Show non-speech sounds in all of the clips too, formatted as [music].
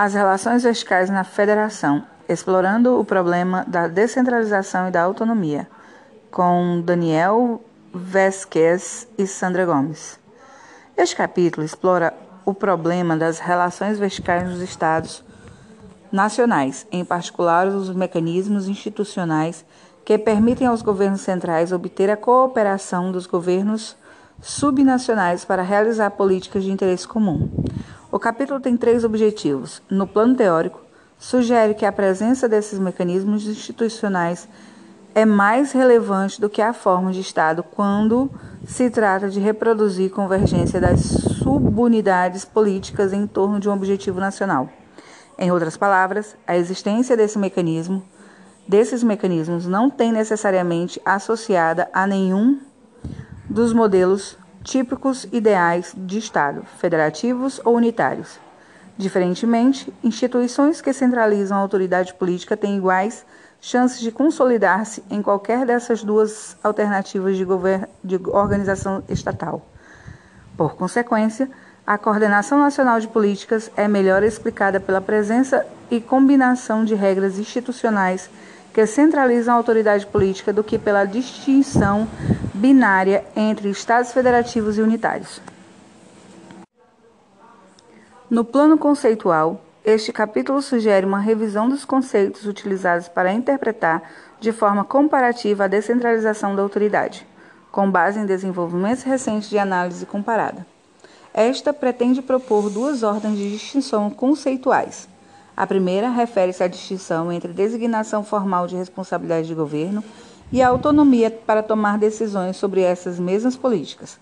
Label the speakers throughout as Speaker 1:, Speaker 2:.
Speaker 1: As relações verticais na federação, explorando o problema da descentralização e da autonomia, com Daniel Vesquez e Sandra Gomes. Este capítulo explora o problema das relações verticais nos estados nacionais, em particular os mecanismos institucionais que permitem aos governos centrais obter a cooperação dos governos subnacionais para realizar políticas de interesse comum. O capítulo tem três objetivos. No plano teórico, sugere que a presença desses mecanismos institucionais é mais relevante do que a forma de Estado quando se trata de reproduzir convergência das subunidades políticas em torno de um objetivo nacional. Em outras palavras, a existência desse mecanismo, desses mecanismos não tem necessariamente associada a nenhum dos modelos típicos ideais de Estado, federativos ou unitários. Diferentemente, instituições que centralizam a autoridade política têm iguais chances de consolidar-se em qualquer dessas duas alternativas de, de organização estatal. Por consequência, a coordenação nacional de políticas é melhor explicada pela presença e combinação de regras institucionais que centralizam a autoridade política do que pela distinção binária entre estados federativos e unitários. No plano conceitual, este capítulo sugere uma revisão dos conceitos utilizados para interpretar de forma comparativa a descentralização da autoridade, com base em desenvolvimentos recentes de análise comparada. Esta pretende propor duas ordens de distinção conceituais. A primeira refere-se à distinção entre designação formal de responsabilidade de governo e a autonomia para tomar decisões sobre essas mesmas políticas.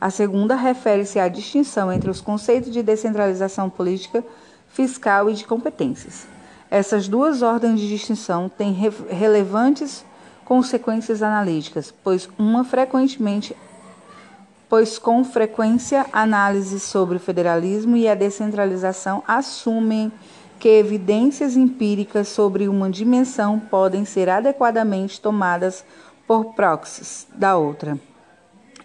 Speaker 1: A segunda refere-se à distinção entre os conceitos de descentralização política, fiscal e de competências. Essas duas ordens de distinção têm re relevantes consequências analíticas, pois uma frequentemente pois com frequência análises sobre o federalismo e a descentralização assumem que evidências empíricas sobre uma dimensão podem ser adequadamente tomadas por proxies da outra.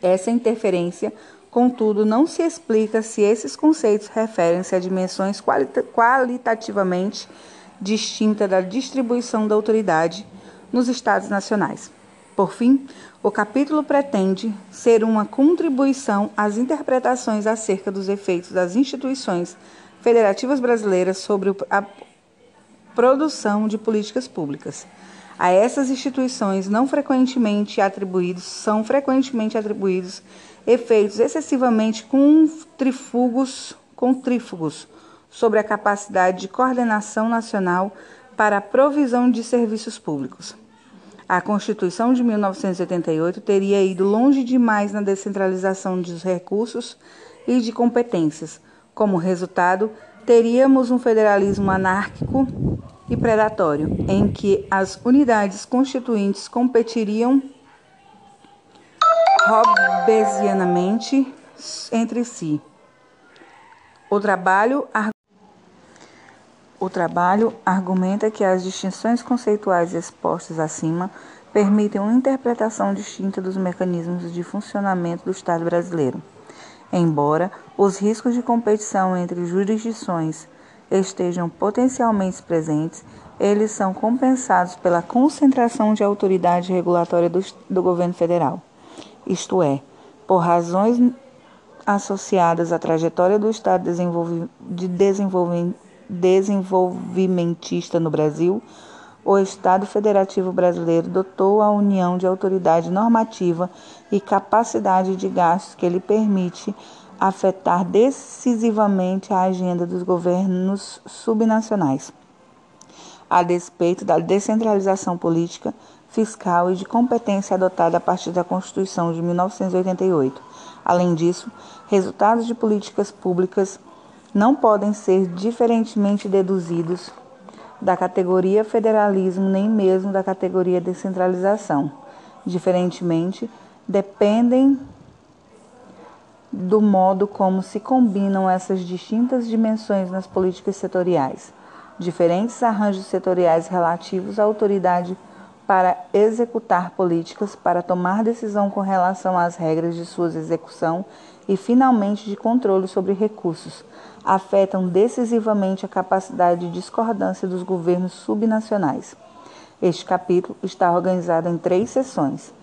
Speaker 1: Essa interferência, contudo, não se explica se esses conceitos referem-se a dimensões qualita qualitativamente distintas da distribuição da autoridade nos Estados nacionais. Por fim, o capítulo pretende ser uma contribuição às interpretações acerca dos efeitos das instituições federativas brasileiras sobre a produção de políticas públicas. A essas instituições não frequentemente atribuídos são frequentemente atribuídos efeitos excessivamente contrífugos, contrífugos sobre a capacidade de coordenação nacional para a provisão de serviços públicos. A Constituição de 1988 teria ido longe demais na descentralização dos recursos e de competências. Como resultado, teríamos um federalismo anárquico e predatório, em que as unidades constituintes competiriam robesianamente entre si. O trabalho o trabalho argumenta que as distinções conceituais expostas acima permitem uma interpretação distinta dos mecanismos de funcionamento do Estado brasileiro. Embora os riscos de competição entre jurisdições estejam potencialmente presentes, eles são compensados pela concentração de autoridade regulatória do, do governo federal, isto é, por razões associadas à trajetória do Estado de desenvolvimento desenvolvimentista no Brasil, o Estado Federativo Brasileiro dotou a União de autoridade normativa e capacidade de gastos que lhe permite afetar decisivamente a agenda dos governos subnacionais, a despeito da descentralização política, fiscal e de competência adotada a partir da Constituição de 1988. Além disso, resultados de políticas públicas não podem ser diferentemente deduzidos da categoria federalismo nem mesmo da categoria descentralização. Diferentemente, dependem do modo como se combinam essas distintas dimensões nas políticas setoriais. Diferentes arranjos setoriais relativos à autoridade para executar políticas, para tomar decisão com relação às regras de sua execução e, finalmente, de controle sobre recursos, afetam decisivamente a capacidade de discordância dos governos subnacionais. Este capítulo está organizado em três sessões.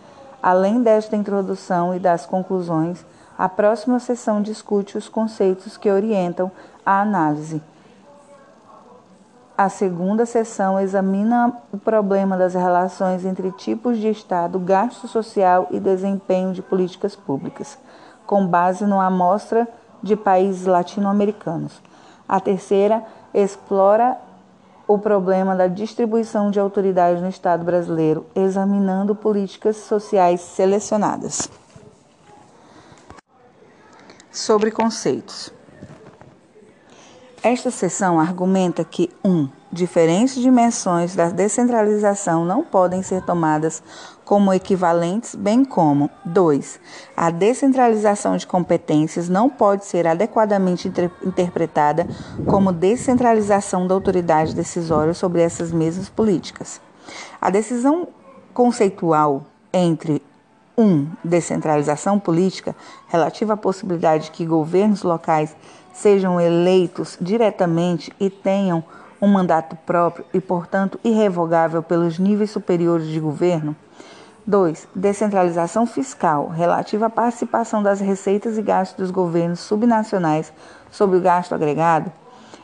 Speaker 1: Além desta introdução e das conclusões, a próxima sessão discute os conceitos que orientam a análise. A segunda sessão examina o problema das relações entre tipos de Estado, gasto social e desempenho de políticas públicas, com base numa amostra de países latino-americanos. A terceira explora o problema da distribuição de autoridade no Estado brasileiro, examinando políticas sociais selecionadas. Sobre conceitos. Esta seção argumenta que 1. Um, diferentes dimensões da descentralização não podem ser tomadas como equivalentes, bem como 2. A descentralização de competências não pode ser adequadamente inter interpretada como descentralização da autoridade decisória sobre essas mesmas políticas. A decisão conceitual entre 1. Um, descentralização política, relativa à possibilidade de que governos locais sejam eleitos diretamente e tenham um mandato próprio e, portanto, irrevogável pelos níveis superiores de governo. 2. Descentralização fiscal, relativa à participação das receitas e gastos dos governos subnacionais sobre o gasto agregado.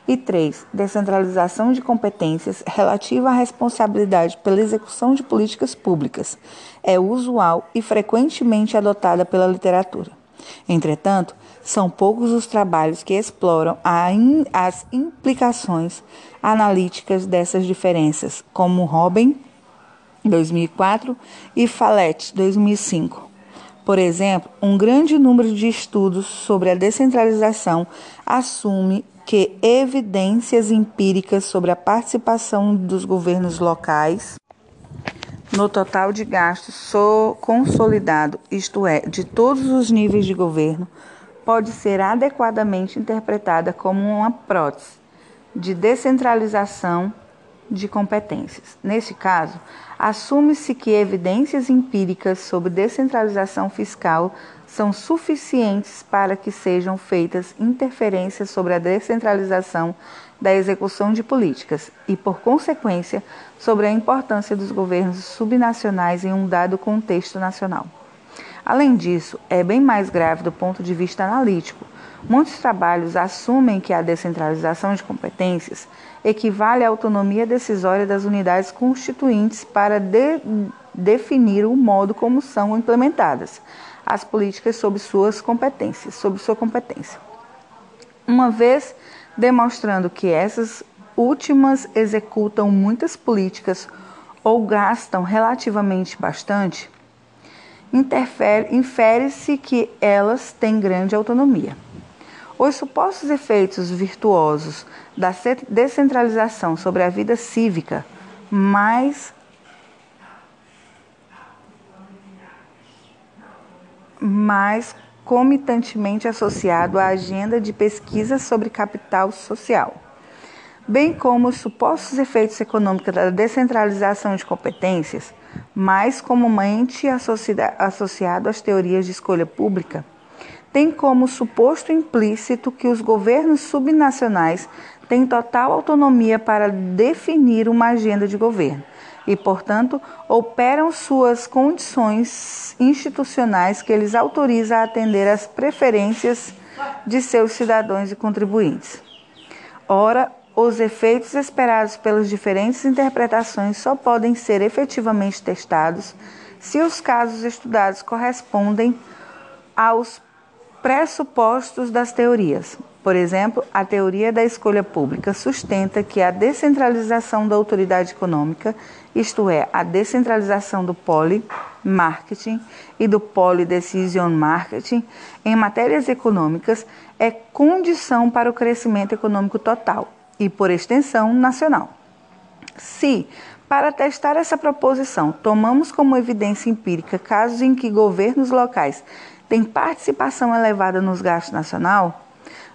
Speaker 1: E 3. Descentralização de competências, relativa à responsabilidade pela execução de políticas públicas. É usual e frequentemente adotada pela literatura. Entretanto, são poucos os trabalhos que exploram as implicações analíticas dessas diferenças, como Robin, 2004, e Fallet, 2005. Por exemplo, um grande número de estudos sobre a descentralização assume que evidências empíricas sobre a participação dos governos locais no total de gastos consolidado, isto é, de todos os níveis de governo, pode ser adequadamente interpretada como uma prótese de descentralização de competências. Neste caso, assume-se que evidências empíricas sobre descentralização fiscal são suficientes para que sejam feitas interferências sobre a descentralização da execução de políticas e, por consequência, sobre a importância dos governos subnacionais em um dado contexto nacional. Além disso, é bem mais grave do ponto de vista analítico. Muitos trabalhos assumem que a descentralização de competências equivale à autonomia decisória das unidades constituintes para de, definir o modo como são implementadas as políticas sob suas competências, sob sua competência. Uma vez demonstrando que essas últimas executam muitas políticas ou gastam relativamente bastante, infere-se que elas têm grande autonomia. Os supostos efeitos virtuosos da descentralização sobre a vida cívica, mais mais comitantemente associado à agenda de pesquisa sobre capital social, bem como os supostos efeitos econômicos da descentralização de competências, mais comumente associado às teorias de escolha pública, tem como suposto implícito que os governos subnacionais têm total autonomia para definir uma agenda de governo e, portanto, operam suas condições institucionais que eles autorizam a atender às preferências de seus cidadãos e contribuintes. Ora, os efeitos esperados pelas diferentes interpretações só podem ser efetivamente testados se os casos estudados correspondem aos pressupostos das teorias. Por exemplo, a teoria da escolha pública sustenta que a descentralização da autoridade econômica, isto é, a descentralização do poli-marketing e do poli-decision marketing em matérias econômicas, é condição para o crescimento econômico total e, por extensão, nacional. Se, para testar essa proposição, tomamos como evidência empírica casos em que governos locais têm participação elevada nos gastos nacional,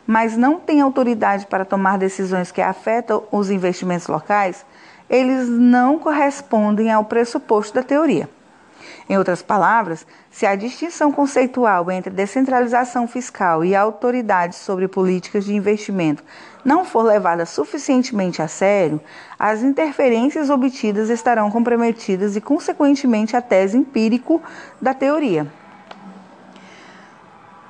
Speaker 1: mas não têm autoridade para tomar decisões que afetam os investimentos locais, eles não correspondem ao pressuposto da teoria. Em outras palavras, se a distinção conceitual entre descentralização fiscal e autoridade sobre políticas de investimento não for levada suficientemente a sério, as interferências obtidas estarão comprometidas e, consequentemente, a tese empírico da teoria.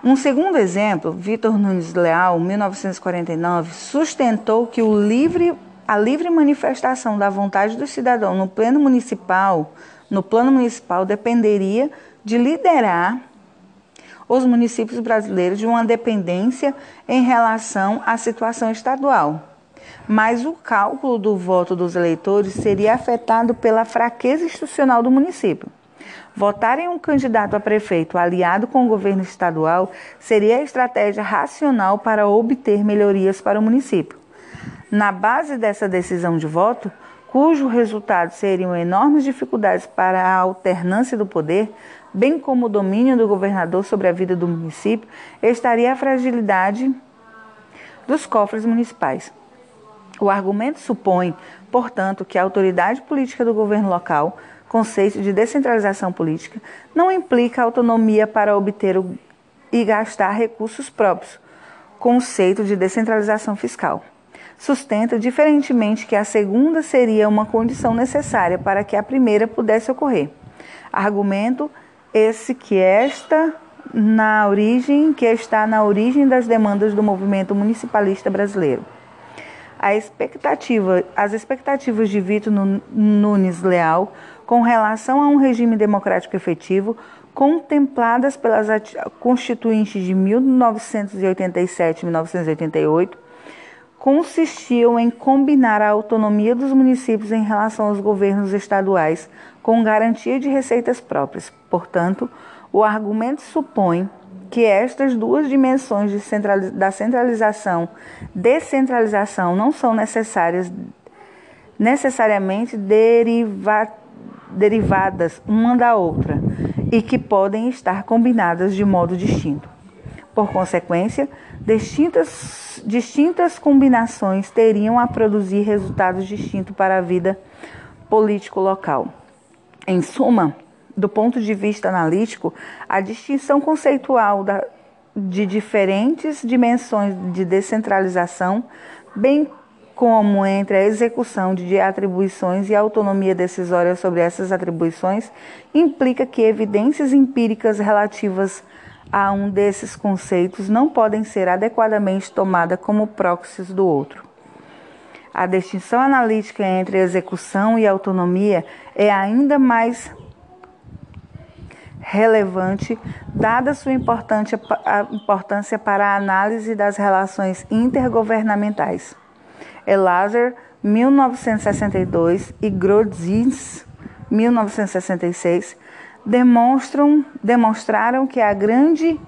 Speaker 1: Um segundo exemplo, Vitor Nunes Leal, 1949, sustentou que o livre, a livre manifestação da vontade do cidadão no plano municipal, no plano municipal dependeria de liderar os municípios brasileiros de uma dependência em relação à situação estadual. Mas o cálculo do voto dos eleitores seria afetado pela fraqueza institucional do município. Votar em um candidato a prefeito aliado com o governo estadual seria a estratégia racional para obter melhorias para o município. Na base dessa decisão de voto, cujo resultado seriam enormes dificuldades para a alternância do poder, bem como o domínio do governador sobre a vida do município, estaria a fragilidade dos cofres municipais. O argumento supõe, portanto, que a autoridade política do governo local conceito de descentralização política não implica autonomia para obter e gastar recursos próprios, conceito de descentralização fiscal. Sustenta diferentemente que a segunda seria uma condição necessária para que a primeira pudesse ocorrer. Argumento esse que esta na origem que está na origem das demandas do movimento municipalista brasileiro. A expectativa, as expectativas de Vitor Nunes Leal com relação a um regime democrático efetivo, contempladas pelas constituintes de 1987 e 1988, consistiam em combinar a autonomia dos municípios em relação aos governos estaduais com garantia de receitas próprias. Portanto, o argumento supõe que estas duas dimensões da centralização descentralização não são necessárias necessariamente derivadas derivadas uma da outra e que podem estar combinadas de modo distinto. Por consequência, distintas, distintas combinações teriam a produzir resultados distintos para a vida político local. Em suma, do ponto de vista analítico, a distinção conceitual da, de diferentes dimensões de descentralização, bem como entre a execução de atribuições e a autonomia decisória sobre essas atribuições, implica que evidências empíricas relativas a um desses conceitos não podem ser adequadamente tomadas como próxies do outro. A distinção analítica entre execução e autonomia é ainda mais relevante, dada sua importância para a análise das relações intergovernamentais. Elazer, 1962, e Grodzins, 1966, demonstram, demonstraram que há grande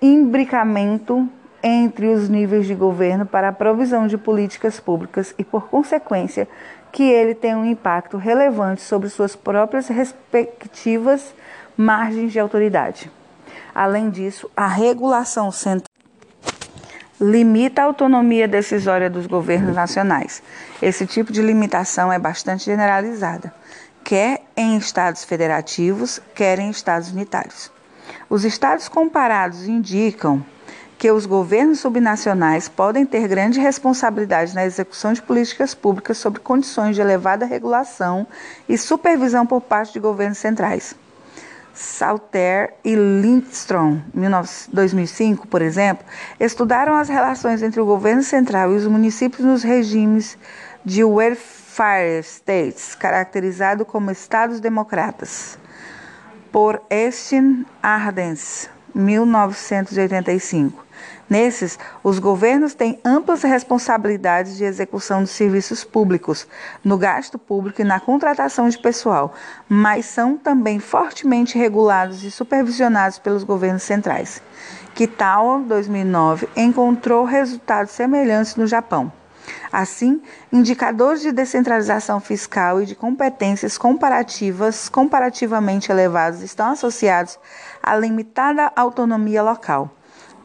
Speaker 1: imbricamento entre os níveis de governo para a provisão de políticas públicas e, por consequência, que ele tem um impacto relevante sobre suas próprias respectivas margens de autoridade. Além disso, a regulação central limita a autonomia decisória dos governos nacionais. Esse tipo de limitação é bastante generalizada, quer em estados federativos, quer em estados unitários. Os estados comparados indicam que os governos subnacionais podem ter grande responsabilidade na execução de políticas públicas sob condições de elevada regulação e supervisão por parte de governos centrais. Salter e Lindstrom, 2005, por exemplo, estudaram as relações entre o governo central e os municípios nos regimes de welfare states, caracterizado como estados democratas. Por Estin Ardens, 1985. Nesses, os governos têm amplas responsabilidades de execução de serviços públicos, no gasto público e na contratação de pessoal, mas são também fortemente regulados e supervisionados pelos governos centrais. Kitawa, 2009, encontrou resultados semelhantes no Japão. Assim, indicadores de descentralização fiscal e de competências comparativas comparativamente elevados estão associados à limitada autonomia local.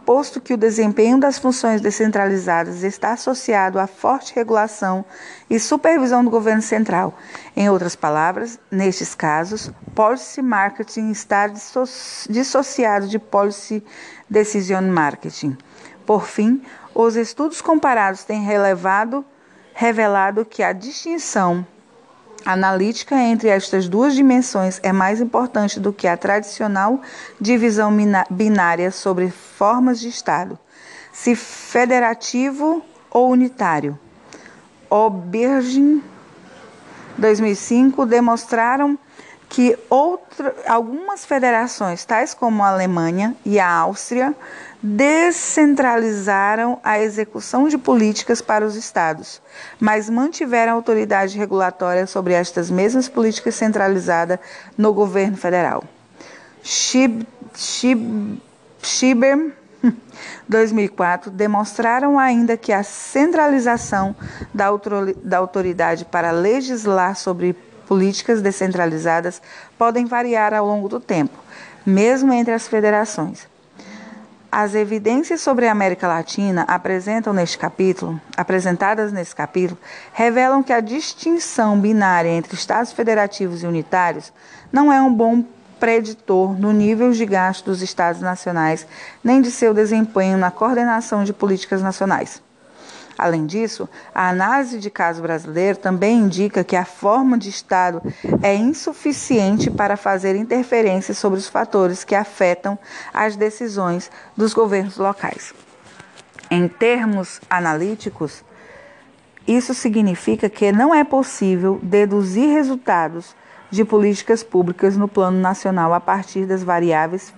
Speaker 1: Posto que o desempenho das funções descentralizadas está associado à forte regulação e supervisão do governo central. Em outras palavras, nestes casos, policy marketing está dissociado de policy decision marketing. Por fim, os estudos comparados têm relevado, revelado que a distinção analítica entre estas duas dimensões é mais importante do que a tradicional divisão binária sobre formas de Estado, se federativo ou unitário. Obergin 2005 demonstraram que outra, algumas federações, tais como a Alemanha e a Áustria, descentralizaram a execução de políticas para os estados, mas mantiveram autoridade regulatória sobre estas mesmas políticas centralizada no governo federal. Schib, Schieber [laughs] 2004 demonstraram ainda que a centralização da autoridade para legislar sobre políticas descentralizadas podem variar ao longo do tempo, mesmo entre as federações. As evidências sobre a América Latina apresentam neste capítulo, apresentadas neste capítulo, revelam que a distinção binária entre estados federativos e unitários não é um bom preditor no nível de gasto dos estados nacionais, nem de seu desempenho na coordenação de políticas nacionais. Além disso, a análise de caso brasileiro também indica que a forma de Estado é insuficiente para fazer interferência sobre os fatores que afetam as decisões dos governos locais. Em termos analíticos, isso significa que não é possível deduzir resultados de políticas públicas no plano nacional a partir das variáveis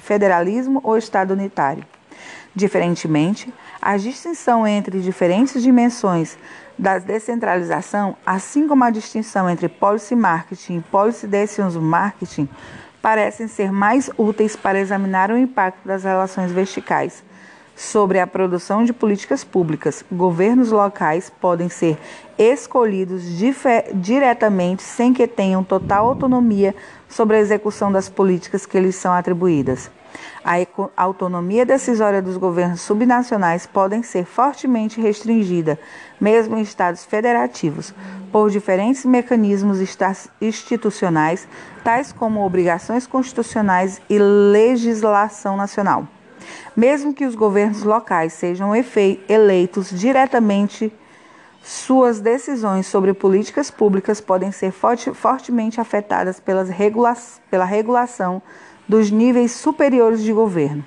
Speaker 1: federalismo ou Estado unitário. Diferentemente, a distinção entre diferentes dimensões da descentralização, assim como a distinção entre policy marketing e policy decision marketing, parecem ser mais úteis para examinar o impacto das relações verticais sobre a produção de políticas públicas. Governos locais podem ser escolhidos diretamente sem que tenham total autonomia sobre a execução das políticas que lhes são atribuídas. A autonomia decisória dos governos subnacionais podem ser fortemente restringida, mesmo em estados federativos, por diferentes mecanismos institucionais, tais como obrigações constitucionais e legislação nacional. Mesmo que os governos locais sejam eleitos diretamente, suas decisões sobre políticas públicas podem ser forte, fortemente afetadas pela regulação dos níveis superiores de governo.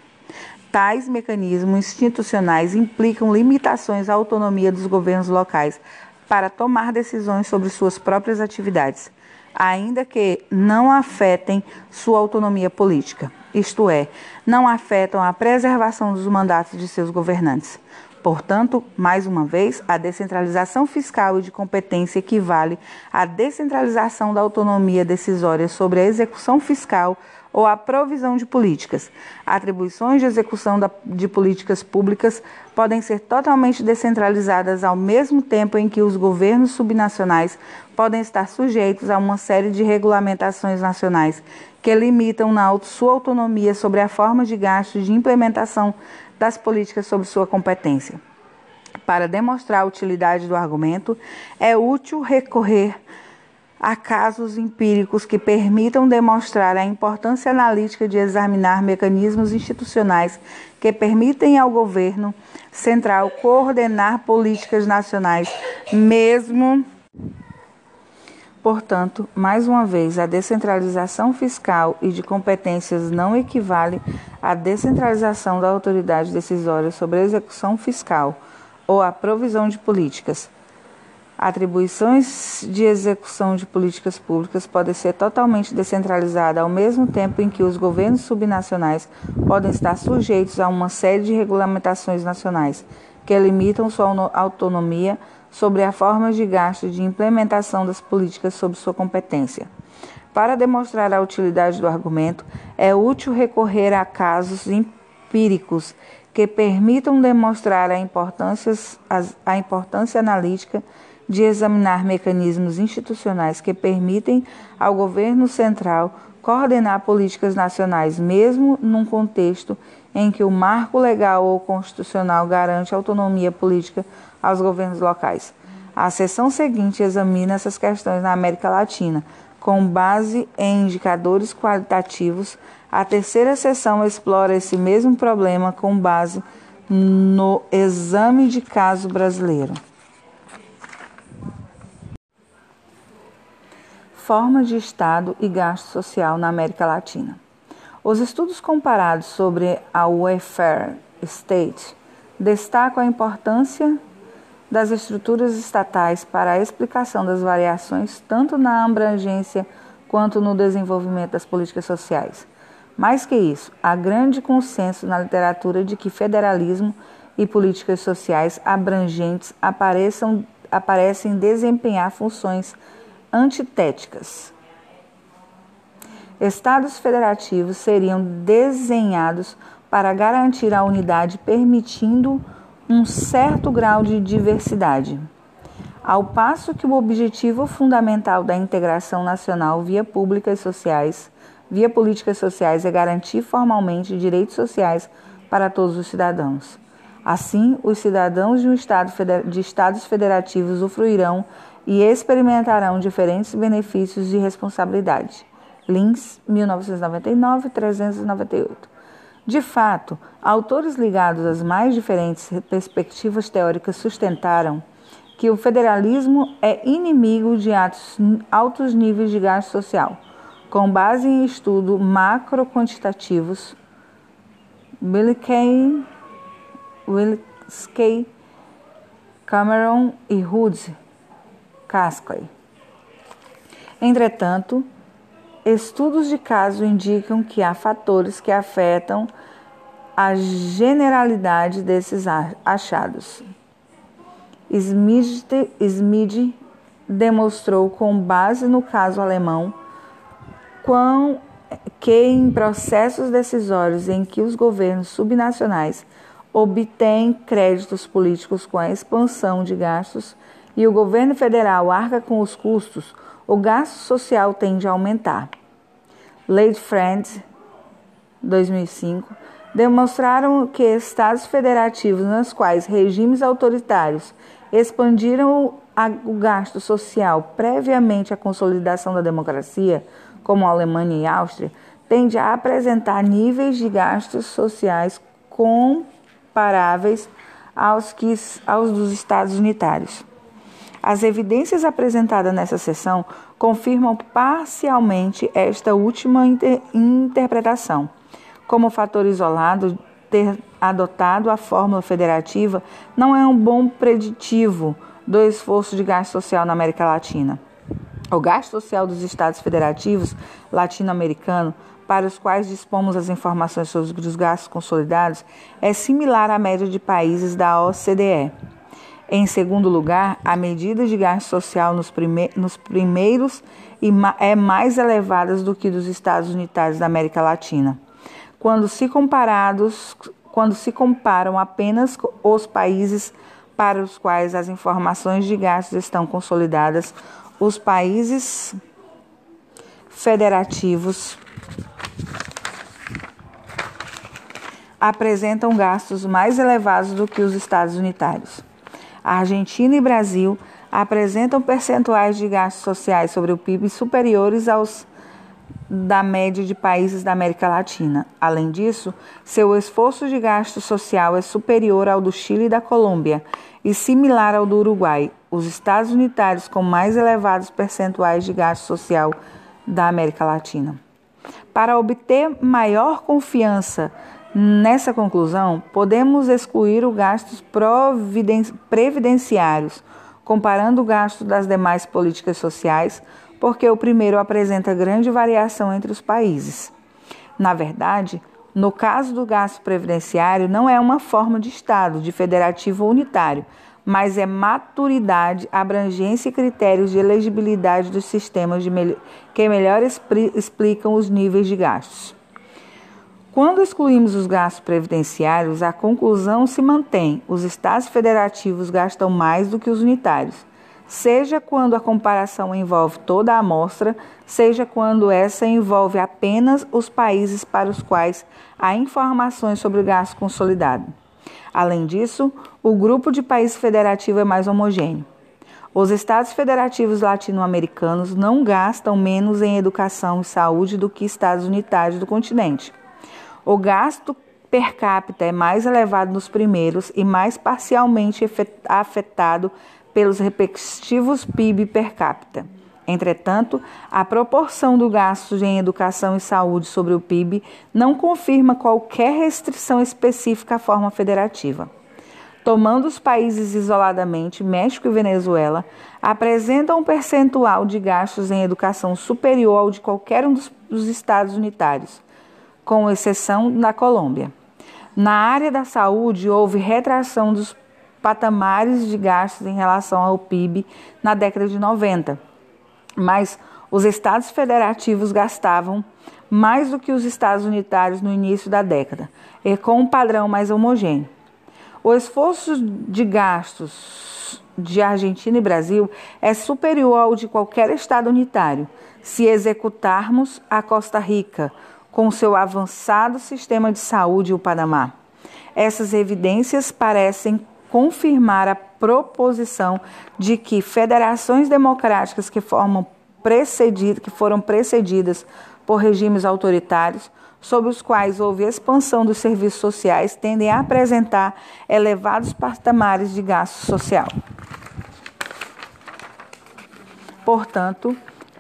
Speaker 1: Tais mecanismos institucionais implicam limitações à autonomia dos governos locais para tomar decisões sobre suas próprias atividades, ainda que não afetem sua autonomia política, isto é, não afetam a preservação dos mandatos de seus governantes. Portanto, mais uma vez, a descentralização fiscal e de competência equivale à descentralização da autonomia decisória sobre a execução fiscal ou a provisão de políticas. Atribuições de execução de políticas públicas podem ser totalmente descentralizadas ao mesmo tempo em que os governos subnacionais podem estar sujeitos a uma série de regulamentações nacionais que limitam na sua autonomia sobre a forma de gasto de implementação das políticas sob sua competência. Para demonstrar a utilidade do argumento, é útil recorrer a casos empíricos que permitam demonstrar a importância analítica de examinar mecanismos institucionais que permitem ao governo central coordenar políticas nacionais, mesmo. Portanto, mais uma vez, a descentralização fiscal e de competências não equivale à descentralização da autoridade decisória sobre a execução fiscal ou à provisão de políticas. Atribuições de execução de políticas públicas podem ser totalmente descentralizadas ao mesmo tempo em que os governos subnacionais podem estar sujeitos a uma série de regulamentações nacionais que limitam sua autonomia sobre a forma de gasto de implementação das políticas sob sua competência. Para demonstrar a utilidade do argumento, é útil recorrer a casos empíricos que permitam demonstrar a importância, a importância analítica de examinar mecanismos institucionais que permitem ao governo central coordenar políticas nacionais, mesmo num contexto em que o marco legal ou constitucional garante autonomia política aos governos locais. A seção seguinte examina essas questões na América Latina, com base em indicadores qualitativos. A terceira seção explora esse mesmo problema com base no exame de caso brasileiro. Formas de Estado e gasto social na América Latina. Os estudos comparados sobre a welfare state destacam a importância das estruturas estatais para a explicação das variações tanto na abrangência quanto no desenvolvimento das políticas sociais. Mais que isso, há grande consenso na literatura de que federalismo e políticas sociais abrangentes apareçam, aparecem desempenhar funções antitéticas. Estados federativos seriam desenhados para garantir a unidade, permitindo um certo grau de diversidade. Ao passo que o objetivo fundamental da integração nacional via públicas sociais, via políticas sociais é garantir formalmente direitos sociais para todos os cidadãos. Assim, os cidadãos de, um estado de estados federativos usufruirão e experimentarão diferentes benefícios de responsabilidade. Lins, 1999, 398. De fato, autores ligados às mais diferentes perspectivas teóricas sustentaram que o federalismo é inimigo de altos níveis de gasto social, com base em estudos macro-quantitativos. Wilkey, Wilkey, Cameron e Hood Casclay. Entretanto, estudos de caso indicam que há fatores que afetam a generalidade desses achados. Smith, Smith demonstrou, com base no caso alemão, quão, que em processos decisórios em que os governos subnacionais obtêm créditos políticos com a expansão de gastos, e o governo federal arca com os custos, o gasto social tende a aumentar. Lady Friends, 2005, demonstraram que estados federativos nos quais regimes autoritários expandiram o gasto social previamente à consolidação da democracia, como a Alemanha e a Áustria, tende a apresentar níveis de gastos sociais comparáveis aos, que, aos dos estados unitários. As evidências apresentadas nessa sessão confirmam parcialmente esta última inter interpretação. Como fator isolado, ter adotado a fórmula federativa não é um bom preditivo do esforço de gasto social na América Latina. O gasto social dos Estados federativos latino-americanos, para os quais dispomos as informações sobre os gastos consolidados, é similar à média de países da OCDE. Em segundo lugar, a medida de gasto social nos, prime nos primeiros é mais elevada do que dos Estados Unitários da América Latina. Quando se comparados, quando se comparam apenas os países para os quais as informações de gastos estão consolidadas, os países federativos apresentam gastos mais elevados do que os estados unitários. Argentina e Brasil apresentam percentuais de gastos sociais sobre o PIB superiores aos da média de países da América Latina. Além disso, seu esforço de gasto social é superior ao do Chile e da Colômbia e similar ao do Uruguai, os Estados unitários com mais elevados percentuais de gasto social da América Latina. Para obter maior confiança Nessa conclusão, podemos excluir os gastos previdenciários, comparando o gasto das demais políticas sociais, porque o primeiro apresenta grande variação entre os países. Na verdade, no caso do gasto previdenciário, não é uma forma de Estado, de federativo unitário, mas é maturidade, abrangência e critérios de elegibilidade dos sistemas me que melhor explicam os níveis de gastos. Quando excluímos os gastos previdenciários, a conclusão se mantém: os estados federativos gastam mais do que os unitários. seja quando a comparação envolve toda a amostra, seja quando essa envolve apenas os países para os quais há informações sobre o gasto consolidado. Além disso, o grupo de países federativo é mais homogêneo. Os estados federativos latino-americanos não gastam menos em educação e saúde do que estados unitários do continente. O gasto per capita é mais elevado nos primeiros e mais parcialmente afetado pelos respectivos PIB per capita. Entretanto, a proporção do gasto em educação e saúde sobre o PIB não confirma qualquer restrição específica à forma federativa. Tomando os países isoladamente, México e Venezuela apresentam um percentual de gastos em educação superior ao de qualquer um dos, dos estados unitários, com exceção da Colômbia. Na área da saúde, houve retração dos patamares de gastos em relação ao PIB na década de 90. Mas os estados federativos gastavam mais do que os estados unitários no início da década, e com um padrão mais homogêneo. O esforço de gastos de Argentina e Brasil é superior ao de qualquer estado unitário, se executarmos a Costa Rica com seu avançado sistema de saúde o Panamá. Essas evidências parecem confirmar a proposição de que federações democráticas que, formam precedido, que foram precedidas por regimes autoritários, sobre os quais houve expansão dos serviços sociais, tendem a apresentar elevados patamares de gasto social. Portanto,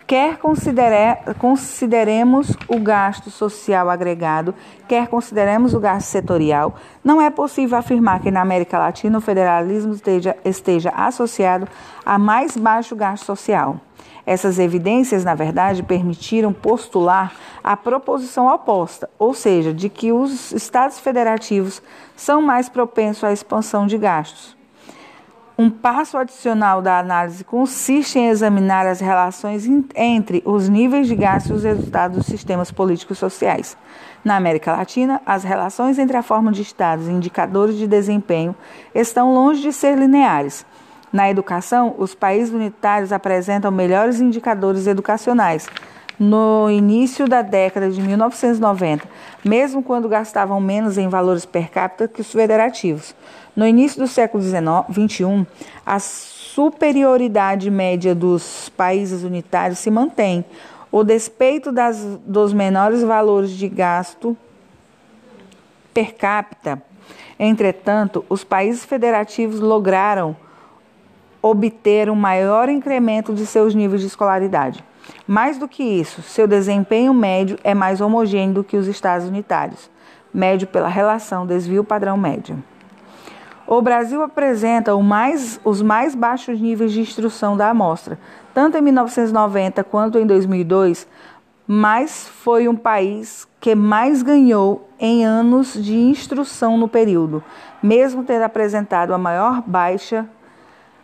Speaker 1: Quer considere, consideremos o gasto social agregado, quer consideremos o gasto setorial, não é possível afirmar que na América Latina o federalismo esteja, esteja associado a mais baixo gasto social. Essas evidências, na verdade, permitiram postular a proposição oposta, ou seja, de que os estados federativos são mais propensos à expansão de gastos. Um passo adicional da análise consiste em examinar as relações entre os níveis de gasto e os resultados dos sistemas políticos sociais. Na América Latina, as relações entre a forma de estados e indicadores de desempenho estão longe de ser lineares. Na educação, os países unitários apresentam melhores indicadores educacionais. No início da década de 1990, mesmo quando gastavam menos em valores per capita que os federativos. No início do século XXI, a superioridade média dos países unitários se mantém, o despeito das, dos menores valores de gasto per capita. Entretanto, os países federativos lograram obter um maior incremento de seus níveis de escolaridade. Mais do que isso, seu desempenho médio é mais homogêneo do que os estados unitários, médio pela relação desvio padrão médio. O Brasil apresenta mais, os mais baixos níveis de instrução da amostra, tanto em 1990 quanto em 2002, mas foi um país que mais ganhou em anos de instrução no período, mesmo tendo apresentado a maior baixa,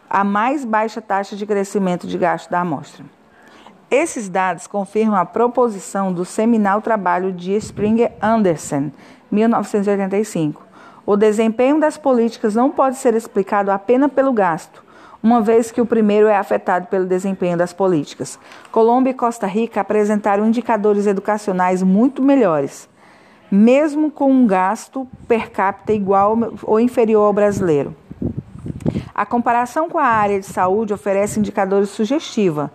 Speaker 1: a mais baixa taxa de crescimento de gasto da amostra. Esses dados confirmam a proposição do seminal trabalho de Springer Anderson, 1985 o desempenho das políticas não pode ser explicado apenas pelo gasto, uma vez que o primeiro é afetado pelo desempenho das políticas. Colômbia e Costa Rica apresentaram indicadores educacionais muito melhores, mesmo com um gasto per capita igual ou inferior ao brasileiro. A comparação com a área de saúde oferece indicadores sugestivos.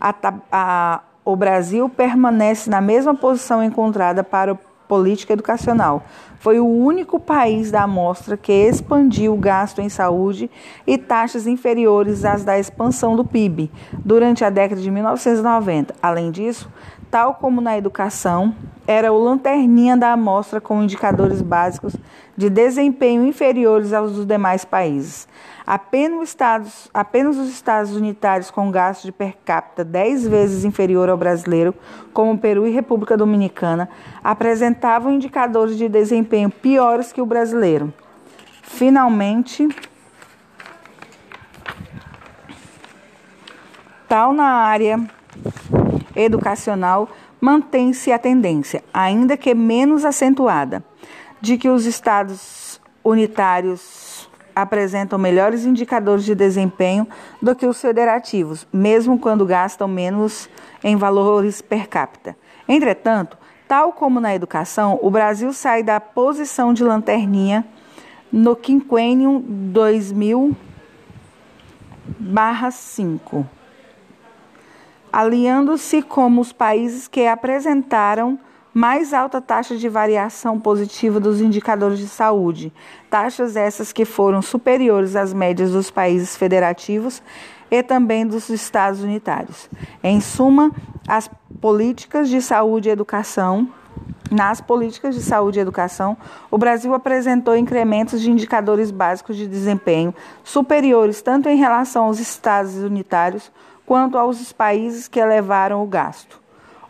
Speaker 1: A, a, o Brasil permanece na mesma posição encontrada para o política educacional. Foi o único país da amostra que expandiu o gasto em saúde e taxas inferiores às da expansão do PIB durante a década de 1990. Além disso, tal como na educação, era o lanterninha da amostra com indicadores básicos de desempenho inferiores aos dos demais países. Apenas os, estados, apenas os estados unitários com gasto de per capita 10 vezes inferior ao brasileiro, como Peru e República Dominicana, apresentavam indicadores de desempenho piores que o brasileiro. Finalmente, tal na área educacional, mantém-se a tendência, ainda que menos acentuada, de que os estados unitários apresentam melhores indicadores de desempenho do que os federativos, mesmo quando gastam menos em valores per capita. Entretanto, tal como na educação, o Brasil sai da posição de lanterninha no quinquênio 2000/5, aliando-se como os países que apresentaram mais alta taxa de variação positiva dos indicadores de saúde, taxas essas que foram superiores às médias dos países federativos e também dos estados unitários. Em suma, as políticas de saúde e educação nas políticas de saúde e educação, o Brasil apresentou incrementos de indicadores básicos de desempenho superiores tanto em relação aos estados unitários quanto aos países que elevaram o gasto.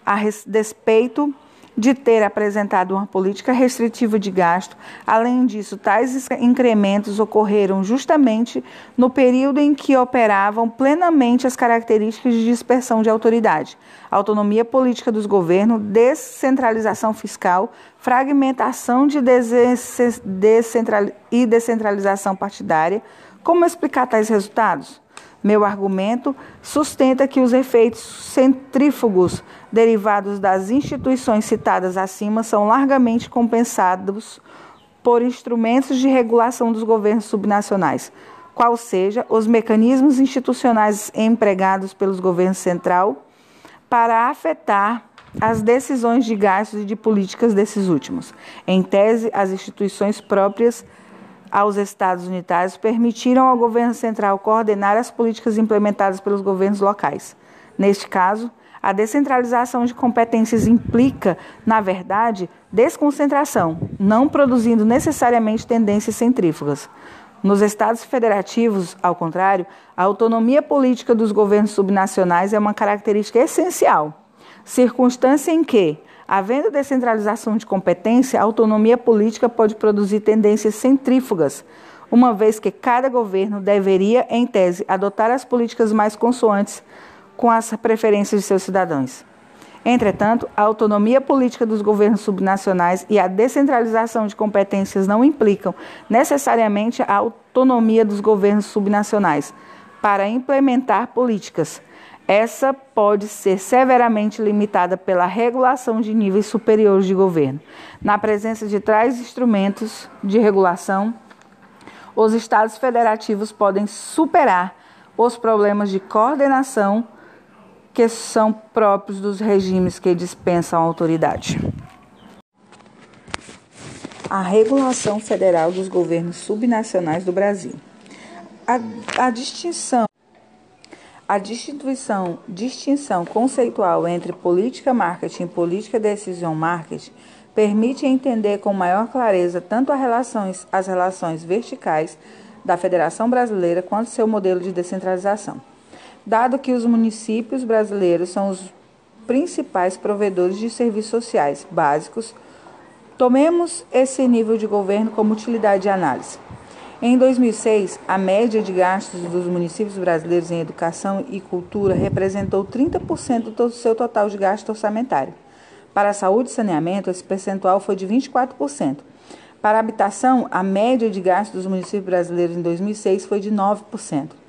Speaker 1: A despeito de ter apresentado uma política restritiva de gasto. Além disso, tais incrementos ocorreram justamente no período em que operavam plenamente as características de dispersão de autoridade, autonomia política dos governos, descentralização fiscal, fragmentação de e descentralização partidária. Como explicar tais resultados? Meu argumento sustenta que os efeitos centrífugos derivados das instituições citadas acima são largamente compensados por instrumentos de regulação dos governos subnacionais, qual seja os mecanismos institucionais empregados pelos governos central para afetar as decisões de gastos e de políticas desses últimos. Em tese, as instituições próprias aos Estados unitários permitiram ao governo central coordenar as políticas implementadas pelos governos locais. Neste caso, a descentralização de competências implica, na verdade, desconcentração, não produzindo necessariamente tendências centrífugas. Nos Estados federativos, ao contrário, a autonomia política dos governos subnacionais é uma característica essencial, circunstância em que, Havendo descentralização de competência, a autonomia política pode produzir tendências centrífugas, uma vez que cada governo deveria, em tese, adotar as políticas mais consoantes com as preferências de seus cidadãos. Entretanto, a autonomia política dos governos subnacionais e a descentralização de competências não implicam necessariamente a autonomia dos governos subnacionais para implementar políticas essa pode ser severamente limitada pela regulação de níveis superiores de governo. Na presença de tais instrumentos de regulação, os estados federativos podem superar os problemas de coordenação que são próprios dos regimes que dispensam a autoridade. A regulação federal dos governos subnacionais do Brasil. A, a distinção a distinção, distinção conceitual entre política marketing e política decisão marketing permite entender com maior clareza tanto as relações, as relações verticais da Federação Brasileira quanto seu modelo de descentralização. Dado que os municípios brasileiros são os principais provedores de serviços sociais básicos, tomemos esse nível de governo como utilidade de análise. Em 2006, a média de gastos dos municípios brasileiros em educação e cultura representou 30% do seu total de gasto orçamentário. Para a saúde e saneamento, esse percentual foi de 24%. Para a habitação, a média de gastos dos municípios brasileiros em 2006 foi de 9%.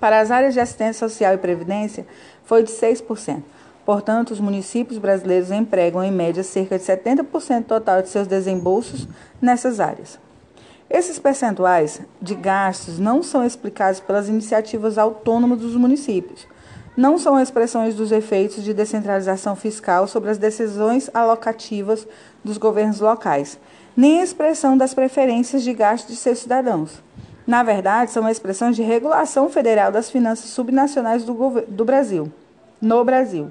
Speaker 1: Para as áreas de assistência social e previdência, foi de 6%. Portanto, os municípios brasileiros empregam em média cerca de 70% total de seus desembolsos nessas áreas. Esses percentuais de gastos não são explicados pelas iniciativas autônomas dos municípios. Não são expressões dos efeitos de descentralização fiscal sobre as decisões alocativas dos governos locais, nem expressão das preferências de gasto de seus cidadãos. Na verdade, são expressões de regulação federal das finanças subnacionais do, do Brasil, no Brasil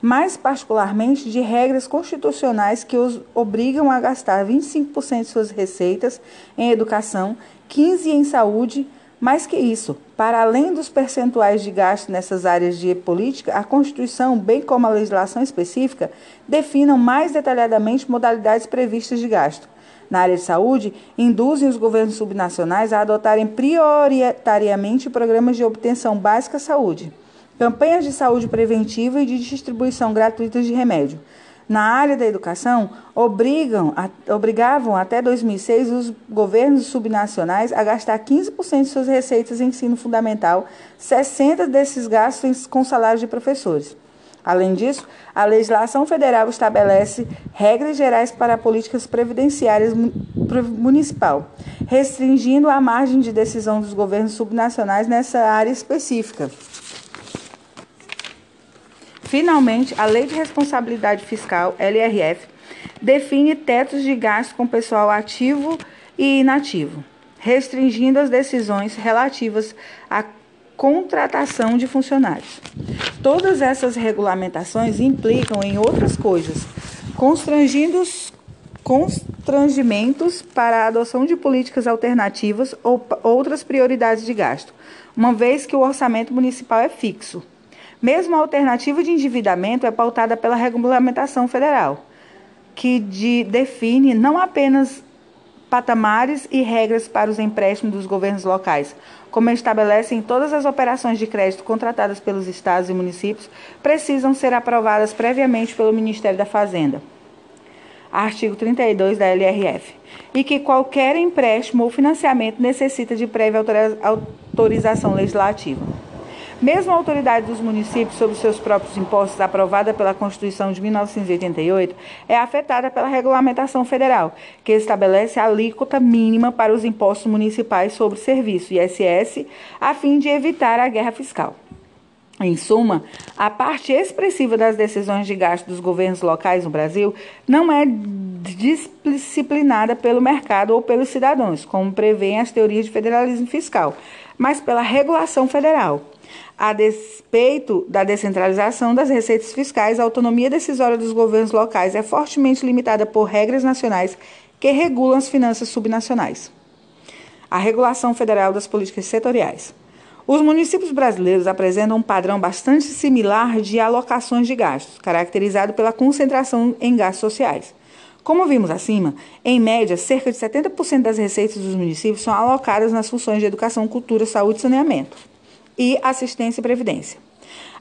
Speaker 1: mais particularmente de regras constitucionais que os obrigam a gastar 25% de suas receitas em educação, 15% em saúde. Mais que isso, para além dos percentuais de gasto nessas áreas de política, a Constituição, bem como a legislação específica, definam mais detalhadamente modalidades previstas de gasto. Na área de saúde, induzem os governos subnacionais a adotarem prioritariamente programas de obtenção básica à saúde campanhas de saúde preventiva e de distribuição gratuita de remédio. na área da educação obrigam, obrigavam até 2006 os governos subnacionais a gastar 15% de suas receitas em ensino fundamental, 60% desses gastos com salários de professores. Além disso, a legislação federal estabelece regras gerais para políticas previdenciárias municipal, restringindo a margem de decisão dos governos subnacionais nessa área específica. Finalmente, a Lei de Responsabilidade Fiscal, LRF, define tetos de gastos com pessoal ativo e inativo, restringindo as decisões relativas à contratação de funcionários. Todas essas regulamentações implicam em outras coisas, constrangindo constrangimentos para a adoção de políticas alternativas ou outras prioridades de gasto, uma vez que o orçamento municipal é fixo. Mesmo a alternativa de endividamento é pautada pela regulamentação federal, que de, define não apenas patamares e regras para os empréstimos dos governos locais, como estabelecem todas as operações de crédito contratadas pelos estados e municípios, precisam ser aprovadas previamente pelo Ministério da Fazenda. Artigo 32 da LRF. E que qualquer empréstimo ou financiamento necessita de prévia autorização legislativa. Mesmo a autoridade dos municípios sobre seus próprios impostos, aprovada pela Constituição de 1988, é afetada pela regulamentação federal, que estabelece a alíquota mínima para os impostos municipais sobre serviço, ISS, a fim de evitar a guerra fiscal. Em suma, a parte expressiva das decisões de gasto dos governos locais no Brasil não é disciplinada pelo mercado ou pelos cidadãos, como prevêem as teorias de federalismo fiscal, mas pela regulação federal. A despeito da descentralização das receitas fiscais, a autonomia decisória dos governos locais é fortemente limitada por regras nacionais que regulam as finanças subnacionais. A regulação federal das políticas setoriais. Os municípios brasileiros apresentam um padrão bastante similar de alocações de gastos, caracterizado pela concentração em gastos sociais. Como vimos acima, em média, cerca de 70% das receitas dos municípios são alocadas nas funções de educação, cultura, saúde e saneamento e assistência e previdência.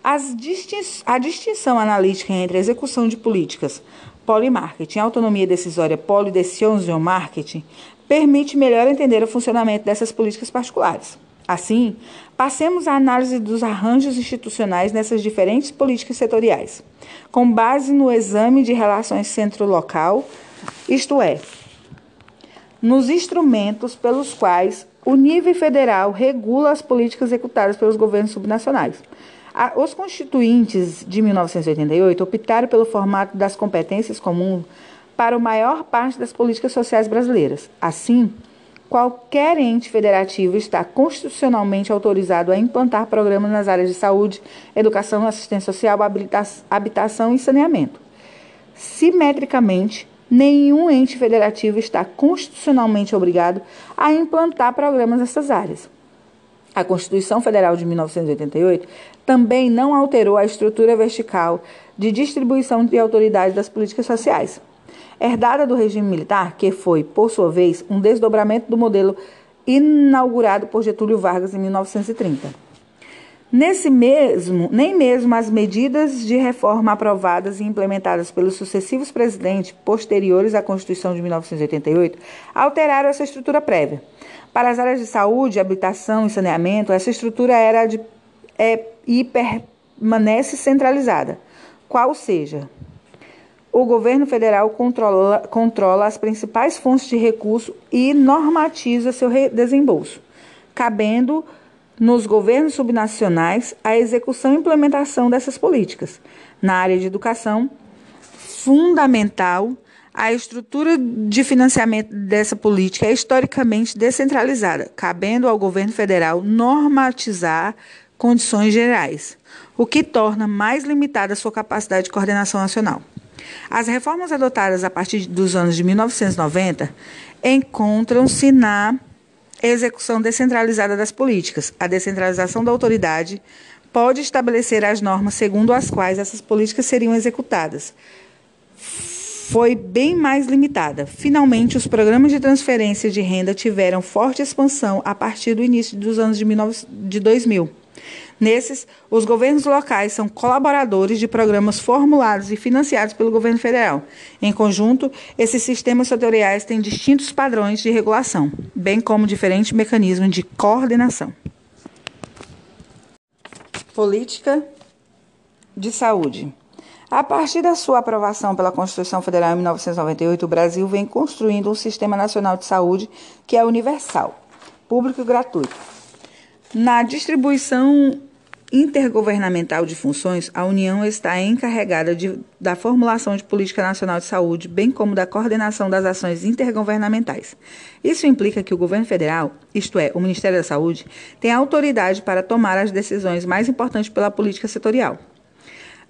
Speaker 1: a distinção analítica entre execução de políticas polimarketing e autonomia decisória polidecision marketing permite melhor entender o funcionamento dessas políticas particulares. Assim, passemos à análise dos arranjos institucionais nessas diferentes políticas setoriais, com base no exame de relações centro-local, isto é, nos instrumentos pelos quais o nível federal regula as políticas executadas pelos governos subnacionais. Os constituintes de 1988 optaram pelo formato das competências comuns para a maior parte das políticas sociais brasileiras. Assim, qualquer ente federativo está constitucionalmente autorizado a implantar programas nas áreas de saúde, educação, assistência social, habitação e saneamento. Simetricamente, nenhum ente federativo está constitucionalmente obrigado a implantar programas nessas áreas. A Constituição Federal de 1988 também não alterou a estrutura vertical de distribuição de autoridade das políticas sociais, herdada do regime militar, que foi, por sua vez, um desdobramento do modelo inaugurado por Getúlio Vargas em 1930. Nesse mesmo, nem mesmo as medidas de reforma aprovadas e implementadas pelos sucessivos presidentes posteriores à Constituição de 1988 alteraram essa estrutura prévia. Para as áreas de saúde, habitação e saneamento, essa estrutura era de, é, e permanece centralizada, qual seja, o governo federal controla, controla as principais fontes de recurso e normatiza seu desembolso, cabendo nos governos subnacionais a execução e implementação dessas políticas. Na área de educação, fundamental, a estrutura de financiamento dessa política é historicamente descentralizada, cabendo ao governo federal normatizar condições gerais, o que torna mais limitada a sua capacidade de coordenação nacional. As reformas adotadas a partir dos anos de 1990 encontram-se na execução descentralizada das políticas. A descentralização da autoridade pode estabelecer as normas segundo as quais essas políticas seriam executadas. Foi bem mais limitada. Finalmente, os programas de transferência de renda tiveram forte expansão a partir do início dos anos de 2000. Nesses, os governos locais são colaboradores de programas formulados e financiados pelo governo federal. Em conjunto, esses sistemas setoriais têm distintos padrões de regulação, bem como diferentes mecanismos de coordenação. Política de saúde. A partir da sua aprovação pela Constituição Federal em 1998, o Brasil vem construindo um sistema nacional de saúde que é universal, público e gratuito. Na distribuição intergovernamental de funções, a União está encarregada de, da formulação de política nacional de saúde, bem como da coordenação das ações intergovernamentais. Isso implica que o governo federal, isto é, o Ministério da Saúde, tem autoridade para tomar as decisões mais importantes pela política setorial.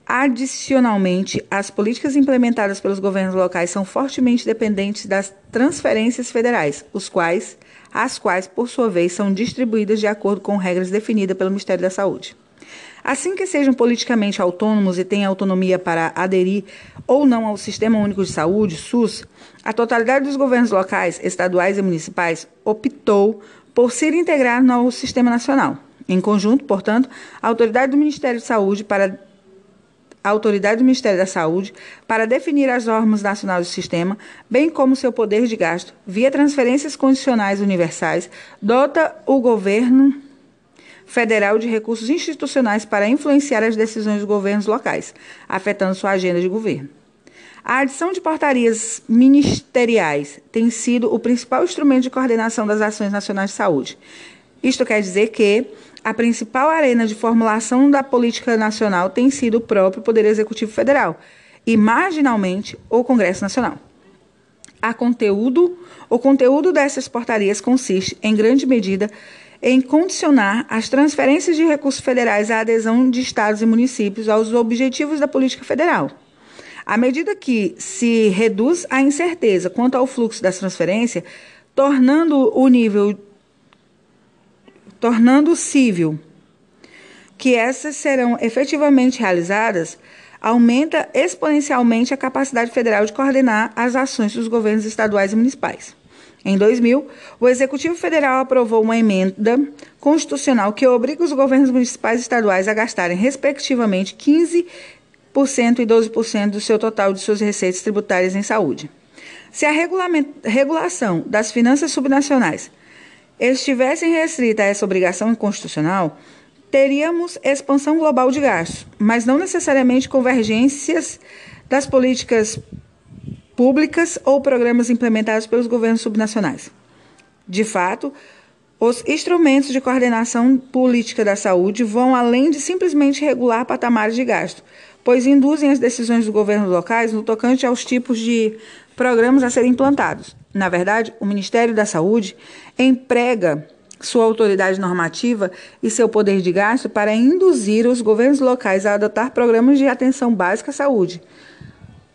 Speaker 1: Adicionalmente, as políticas implementadas pelos governos locais são fortemente dependentes das transferências federais, os quais, as quais, por sua vez, são distribuídas de acordo com regras definidas pelo Ministério da Saúde. Assim que sejam politicamente autônomos e tenham autonomia para aderir ou não ao Sistema Único de Saúde, SUS, a totalidade dos governos locais, estaduais e municipais optou por se integrar no Sistema Nacional. Em conjunto, portanto, a autoridade do Ministério de Saúde para a autoridade do Ministério da Saúde para definir as normas nacionais do sistema, bem como seu poder de gasto, via transferências condicionais universais, dota o governo federal de recursos institucionais para influenciar as decisões dos governos locais, afetando sua agenda de governo. A adição de portarias ministeriais tem sido o principal instrumento de coordenação das ações nacionais de saúde. Isto quer dizer que a principal arena de formulação da política nacional tem sido o próprio Poder Executivo Federal e, marginalmente, o Congresso Nacional. A conteúdo, o conteúdo dessas portarias consiste, em grande medida, em condicionar as transferências de recursos federais à adesão de estados e municípios aos objetivos da política federal. À medida que se reduz a incerteza quanto ao fluxo das transferências, tornando o nível tornando cível que essas serão efetivamente realizadas, aumenta exponencialmente a capacidade federal de coordenar as ações dos governos estaduais e municipais. Em 2000, o Executivo Federal aprovou uma emenda constitucional que obriga os governos municipais e estaduais a gastarem, respectivamente, 15% e 12% do seu total de suas receitas tributárias em saúde. Se a regulação das finanças subnacionais estivessem restrita a essa obrigação constitucional, teríamos expansão global de gastos, mas não necessariamente convergências das políticas públicas ou programas implementados pelos governos subnacionais. De fato, os instrumentos de coordenação política da saúde vão além de simplesmente regular patamares de gasto, pois induzem as decisões dos governos locais no tocante aos tipos de programas a serem implantados. Na verdade, o Ministério da Saúde emprega sua autoridade normativa e seu poder de gasto para induzir os governos locais a adotar programas de atenção básica à saúde,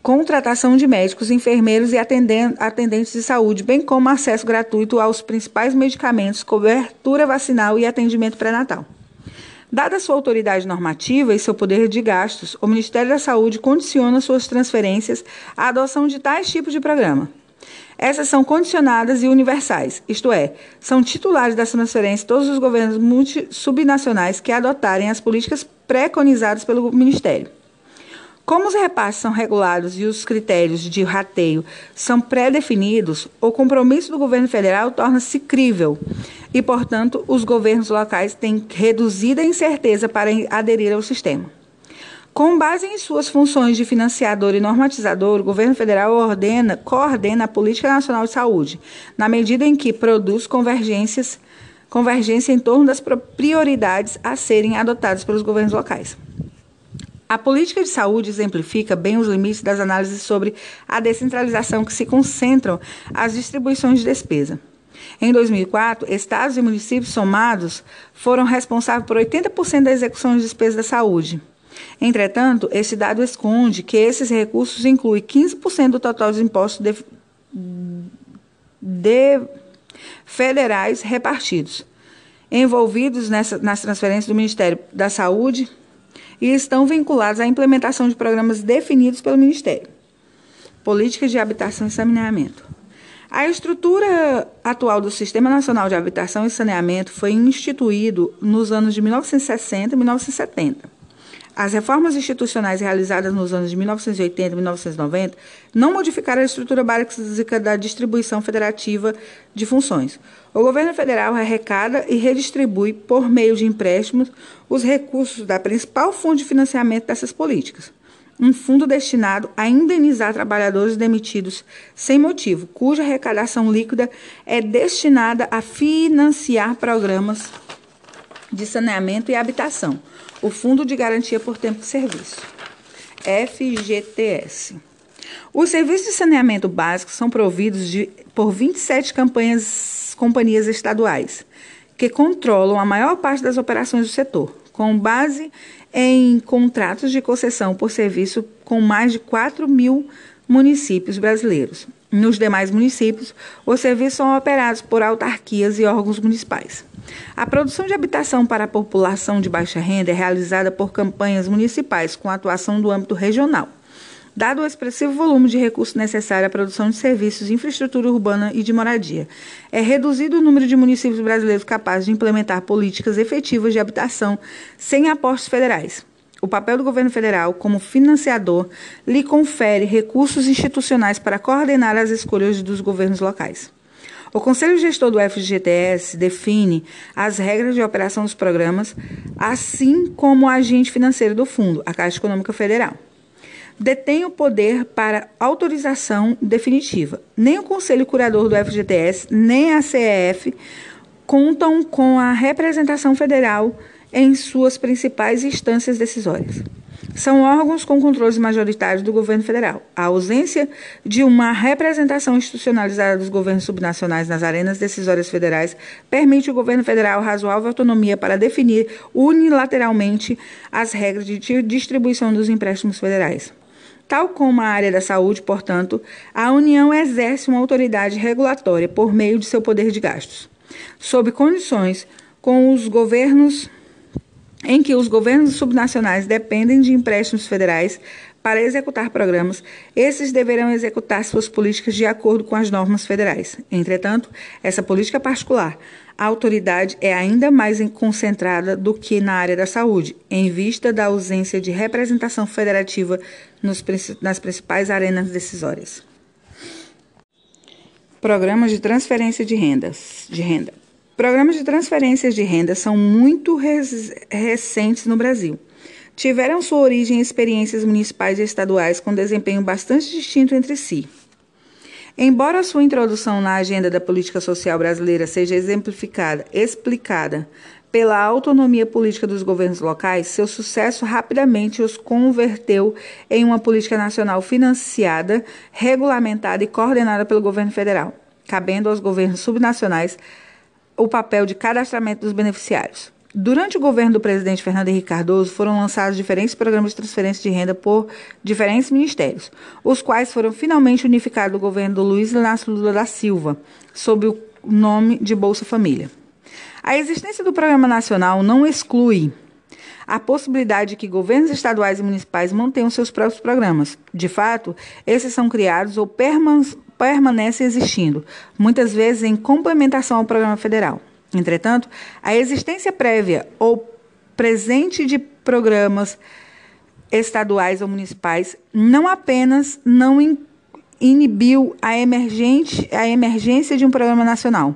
Speaker 1: contratação de médicos, enfermeiros e atendentes de saúde, bem como acesso gratuito aos principais medicamentos, cobertura vacinal e atendimento pré-natal. Dada sua autoridade normativa e seu poder de gastos, o Ministério da Saúde condiciona suas transferências à adoção de tais tipos de programa. Essas são condicionadas e universais, isto é, são titulares das transferências todos os governos subnacionais que adotarem as políticas preconizadas pelo Ministério. Como os repasses são regulados e os critérios de rateio são pré-definidos, o compromisso do governo federal torna-se crível e, portanto, os governos locais têm reduzida incerteza para aderir ao sistema. Com base em suas funções de financiador e normatizador, o governo federal ordena, coordena a política nacional de saúde, na medida em que produz convergências, convergência em torno das prioridades a serem adotadas pelos governos locais. A política de saúde exemplifica bem os limites das análises sobre a descentralização que se concentram as distribuições de despesa. Em 2004, estados e municípios somados foram responsáveis por 80% da execução de despesas da saúde. Entretanto, esse dado esconde que esses recursos incluem 15% do total dos impostos de, de federais repartidos, envolvidos nessa, nas transferências do Ministério da Saúde e estão vinculados à implementação de programas definidos pelo Ministério. Políticas de habitação e saneamento. A estrutura atual do Sistema Nacional de Habitação e Saneamento foi instituído nos anos de 1960 e 1970. As reformas institucionais realizadas nos anos de 1980 e 1990 não modificaram a estrutura básica da distribuição federativa de funções. O governo federal arrecada e redistribui, por meio de empréstimos, os recursos da principal fonte de financiamento dessas políticas. Um fundo destinado a indenizar trabalhadores demitidos sem motivo, cuja arrecadação líquida é destinada a financiar programas de saneamento e habitação o Fundo de Garantia por Tempo de Serviço, FGTS. Os serviços de saneamento básico são providos de, por 27 campanhas, companhias estaduais, que controlam a maior parte das operações do setor, com base em contratos de concessão por serviço com mais de 4 mil municípios brasileiros. Nos demais municípios, os serviços são operados por autarquias e órgãos municipais. A produção de habitação para a população de baixa renda é realizada por campanhas municipais com atuação do âmbito regional. Dado o expressivo volume de recursos necessário à produção de serviços, infraestrutura urbana e de moradia, é reduzido o número de municípios brasileiros capazes de implementar políticas efetivas de habitação sem aportes federais. O papel do governo federal, como financiador, lhe confere recursos institucionais para coordenar as escolhas dos governos locais. O Conselho Gestor do FGTS define as regras de operação dos programas, assim como o agente financeiro do fundo, a Caixa Econômica Federal. Detém o poder para autorização definitiva. Nem o Conselho Curador do FGTS, nem a CEF contam com a representação federal em suas principais instâncias decisórias são órgãos com controles majoritários do governo federal. A ausência de uma representação institucionalizada dos governos subnacionais nas arenas decisórias federais permite ao governo federal razoável autonomia para definir unilateralmente as regras de distribuição dos empréstimos federais. Tal como a área da saúde, portanto, a União exerce uma autoridade regulatória por meio de seu poder de gastos, sob condições com os governos em que os governos subnacionais dependem de empréstimos federais para executar programas, esses deverão executar suas políticas de acordo com as normas federais. Entretanto, essa política particular, a autoridade é ainda mais concentrada do que na área da saúde, em vista da ausência de representação federativa nos, nas principais arenas decisórias. Programas de transferência de rendas, de renda. Programas de transferências de renda são muito recentes no Brasil. Tiveram sua origem em experiências municipais e estaduais com desempenho bastante distinto entre si. Embora sua introdução na agenda da política social brasileira seja exemplificada, explicada pela autonomia política dos governos locais, seu sucesso rapidamente os converteu em uma política nacional financiada, regulamentada e coordenada pelo governo federal, cabendo aos governos subnacionais o papel de cadastramento dos beneficiários. Durante o governo do presidente Fernando Henrique Cardoso, foram lançados diferentes programas de transferência de renda por diferentes ministérios, os quais foram finalmente unificados no governo do Luiz Inácio Lula da Silva, sob o nome de Bolsa Família. A existência do Programa Nacional não exclui a possibilidade de que governos estaduais e municipais mantenham seus próprios programas. De fato, esses são criados ou permanecem existindo, muitas vezes em complementação ao programa federal. Entretanto, a existência prévia ou presente de programas estaduais ou municipais não apenas não inibiu a, emergente, a emergência de um programa nacional,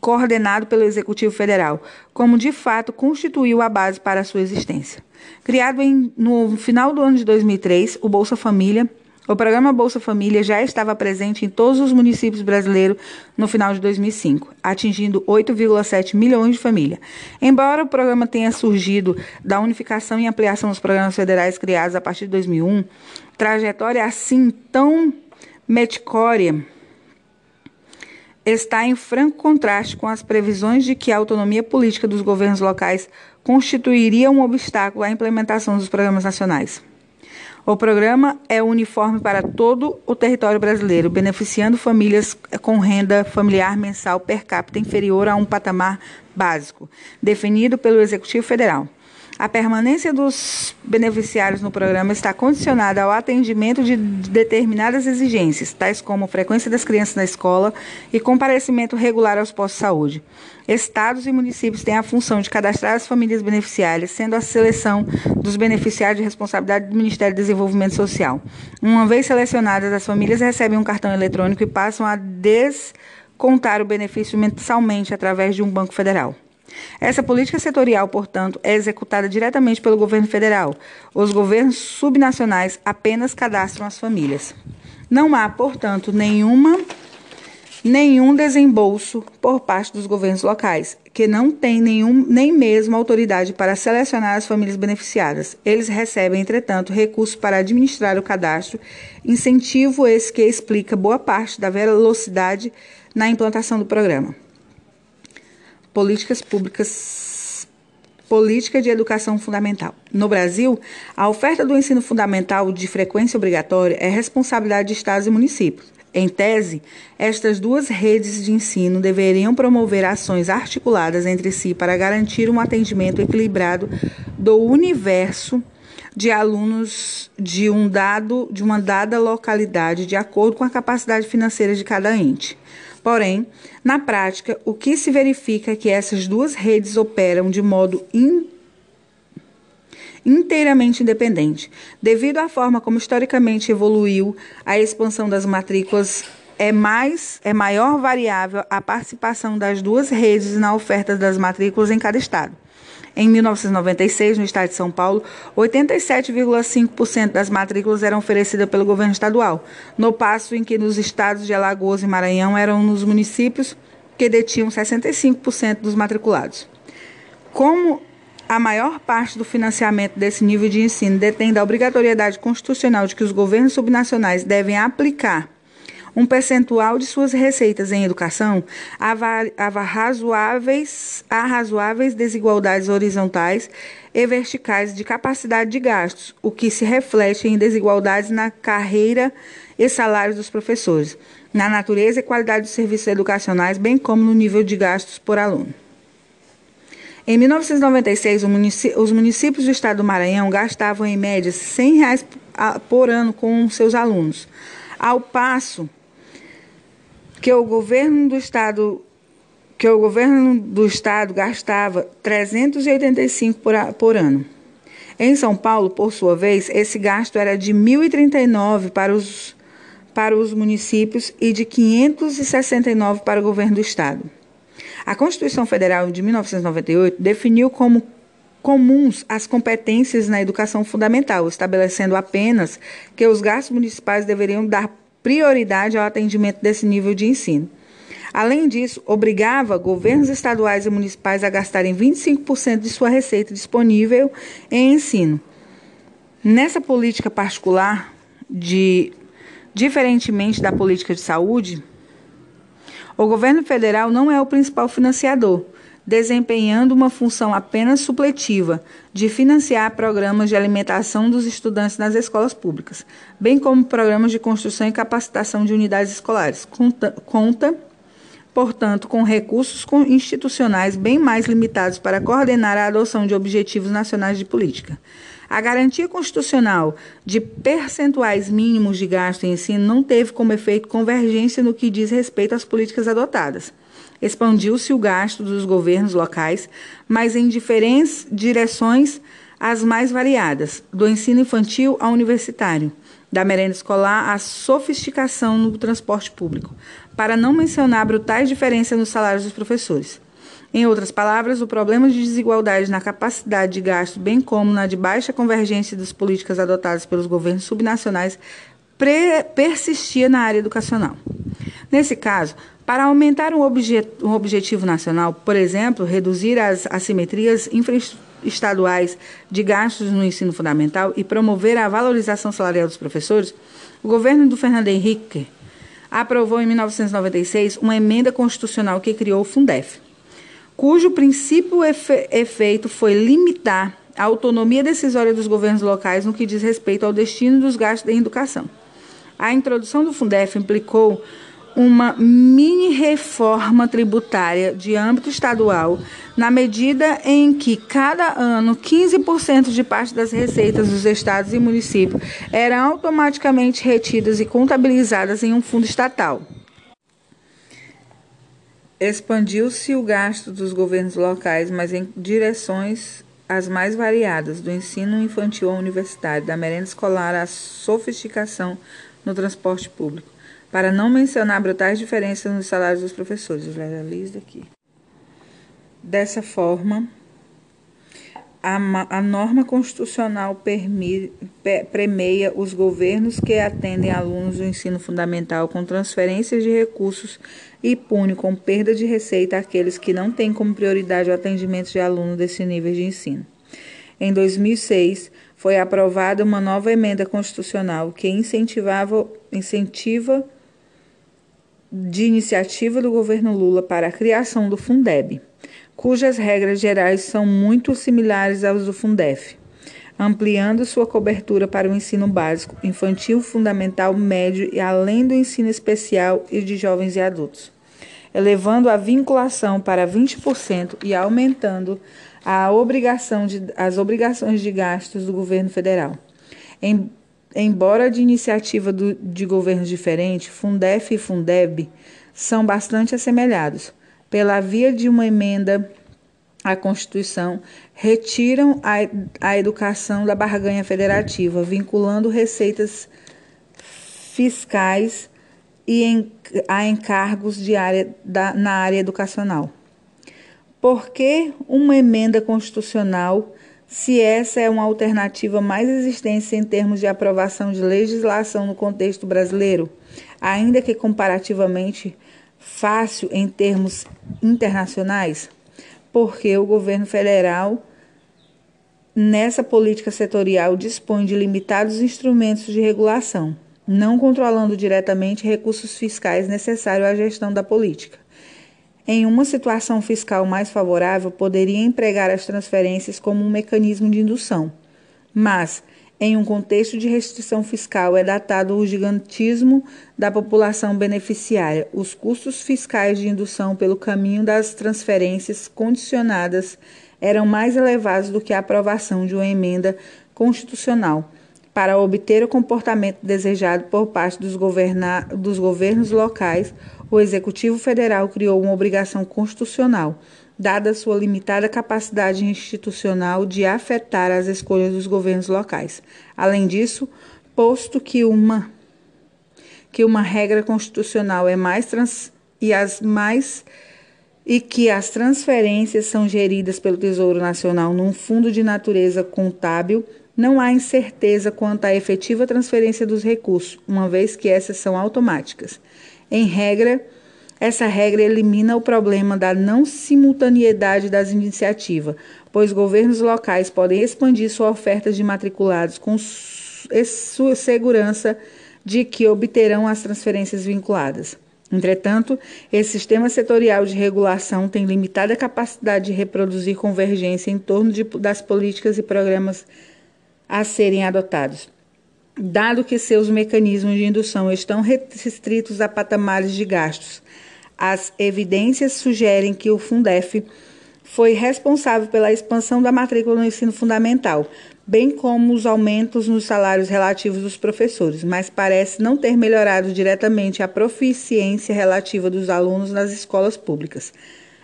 Speaker 1: coordenado pelo Executivo Federal, como de fato constituiu a base para a sua existência. Criado em, no final do ano de 2003, o Bolsa Família, o programa Bolsa Família já estava presente em todos os municípios brasileiros no final de 2005, atingindo 8,7 milhões de famílias. Embora o programa tenha surgido da unificação e ampliação dos programas federais criados a partir de 2001, trajetória assim tão meticória está em franco contraste com as previsões de que a autonomia política dos governos locais constituiria um obstáculo à implementação dos programas nacionais. O programa é uniforme para todo o território brasileiro, beneficiando famílias com renda familiar mensal per capita inferior a um patamar básico, definido pelo Executivo Federal. A permanência dos beneficiários no programa está condicionada ao atendimento de determinadas exigências, tais como frequência das crianças na escola e comparecimento regular aos postos de saúde. Estados e municípios têm a função de cadastrar as famílias beneficiárias, sendo a seleção dos beneficiários de responsabilidade do Ministério do Desenvolvimento Social. Uma vez selecionadas, as famílias recebem um cartão eletrônico e passam a descontar o benefício mensalmente através de um banco federal. Essa política setorial, portanto, é executada diretamente pelo governo federal. Os governos subnacionais apenas cadastram as famílias. Não há, portanto, nenhuma nenhum desembolso por parte dos governos locais, que não têm nenhum, nem mesmo autoridade para selecionar as famílias beneficiadas. Eles recebem, entretanto, recursos para administrar o cadastro, incentivo esse que explica boa parte da velocidade na implantação do programa. Políticas públicas. Política de educação fundamental. No Brasil, a oferta do ensino fundamental de frequência obrigatória é responsabilidade de estados e municípios. Em tese, estas duas redes de ensino deveriam promover ações articuladas entre si para garantir um atendimento equilibrado do universo de alunos de um dado de uma dada localidade de acordo com a capacidade financeira de cada ente. Porém, na prática, o que se verifica é que essas duas redes operam de modo in, inteiramente independente. Devido à forma como historicamente evoluiu a expansão das matrículas, é mais é maior variável a participação das duas redes na oferta das matrículas em cada estado. Em 1996, no estado de São Paulo, 87,5% das matrículas eram oferecidas pelo governo estadual, no passo em que nos estados de Alagoas e Maranhão eram nos municípios que detinham 65% dos matriculados. Como a maior parte do financiamento desse nível de ensino detém da obrigatoriedade constitucional de que os governos subnacionais devem aplicar um percentual de suas receitas em educação, há, razoáveis, há razoáveis desigualdades horizontais e verticais de capacidade de gastos, o que se reflete em desigualdades na carreira e salários dos professores, na natureza e qualidade dos serviços educacionais, bem como no nível de gastos por aluno. Em 1996, os municípios do estado do Maranhão gastavam em média 100 reais por ano com seus alunos, ao passo que o governo do estado que o governo do estado gastava 385 por, por ano. Em São Paulo, por sua vez, esse gasto era de 1.039 para os para os municípios e de 569 para o governo do estado. A Constituição Federal de 1998 definiu como comuns as competências na educação fundamental, estabelecendo apenas que os gastos municipais deveriam dar prioridade ao atendimento desse nível de ensino. Além disso, obrigava governos estaduais e municipais a gastarem 25% de sua receita disponível em ensino. Nessa política particular, de, diferentemente da política de saúde, o governo federal não é o principal financiador, desempenhando uma função apenas supletiva de financiar programas de alimentação dos estudantes nas escolas públicas, bem como programas de construção e capacitação de unidades escolares. Conta, conta portanto, com recursos institucionais bem mais limitados para coordenar a adoção de objetivos nacionais de política. A garantia constitucional de percentuais mínimos de gasto em ensino não teve como efeito convergência no que diz respeito às políticas adotadas. Expandiu-se o gasto dos governos locais, mas em diferentes direções as mais variadas, do ensino infantil ao universitário, da merenda escolar à sofisticação no transporte público, para não mencionar brutais diferenças nos salários dos professores. Em outras palavras, o problema de desigualdade na capacidade de gasto, bem como na de baixa convergência das políticas adotadas pelos governos subnacionais, persistia na área educacional. Nesse caso, para aumentar um, um objetivo nacional, por exemplo, reduzir as assimetrias infraestaduais de gastos no ensino fundamental e promover a valorização salarial dos professores, o governo do Fernando Henrique aprovou em 1996 uma emenda constitucional que criou o Fundef, cujo princípio efe efeito foi limitar a autonomia decisória dos governos locais no que diz respeito ao destino dos gastos em educação. A introdução do Fundef implicou uma mini reforma tributária de âmbito estadual, na medida em que cada ano 15% de parte das receitas dos estados e municípios eram automaticamente retidas e contabilizadas em um fundo estatal. Expandiu-se o gasto dos governos locais, mas em direções as mais variadas, do ensino infantil ao universitário, da merenda escolar à sofisticação no transporte público, para não mencionar brutais diferenças nos salários dos professores. Eu já aqui. Dessa forma, a, a norma constitucional premeia os governos que atendem alunos do ensino fundamental com transferências de recursos e pune com perda de receita aqueles que não têm como prioridade o atendimento de alunos desse nível de ensino. Em 2006, foi aprovada uma nova emenda constitucional que incentivava incentiva de iniciativa do governo Lula para a criação do Fundeb cujas regras gerais são muito similares às do Fundef, ampliando sua cobertura para o ensino básico, infantil, fundamental, médio e além do ensino especial e de jovens e adultos, elevando a vinculação para 20% e aumentando a obrigação de, as obrigações de gastos do governo federal. Em, embora de iniciativa do, de governos diferentes, Fundef e Fundeb são bastante assemelhados pela via de uma emenda à Constituição, retiram a, a educação da barganha federativa, vinculando receitas fiscais e em, a encargos de área da, na área educacional. Por que uma emenda constitucional, se essa é uma alternativa mais existente em termos de aprovação de legislação no contexto brasileiro, ainda que comparativamente fácil em termos internacionais? Porque o governo federal, nessa política setorial, dispõe de limitados instrumentos de regulação, não controlando diretamente recursos fiscais necessários à gestão da política. Em uma situação fiscal mais favorável, poderia empregar as transferências como um mecanismo de indução, mas em um contexto de restrição fiscal, é datado o gigantismo da população beneficiária. Os custos fiscais de indução pelo caminho das transferências condicionadas eram mais elevados do que a aprovação de uma emenda constitucional para obter o comportamento desejado por parte dos, dos governos locais, o Executivo Federal criou uma obrigação constitucional dada sua limitada capacidade institucional de afetar as escolhas dos governos locais. Além disso, posto que uma que uma regra constitucional é mais trans, e as mais e que as transferências são geridas pelo Tesouro Nacional num fundo de natureza contábil, não há incerteza quanto à efetiva transferência dos recursos, uma vez que essas são automáticas. Em regra, essa regra elimina o problema da não simultaneidade das iniciativas, pois governos locais podem expandir sua oferta de matriculados com sua segurança de que obterão as transferências vinculadas. Entretanto, esse sistema setorial de regulação tem limitada capacidade de reproduzir convergência em torno de, das políticas e programas a serem adotados, dado que seus mecanismos de indução estão restritos a patamares de gastos. As evidências sugerem que o Fundef foi responsável pela expansão da matrícula no ensino fundamental, bem como os aumentos nos salários relativos dos professores, mas parece não ter melhorado diretamente a proficiência relativa dos alunos nas escolas públicas,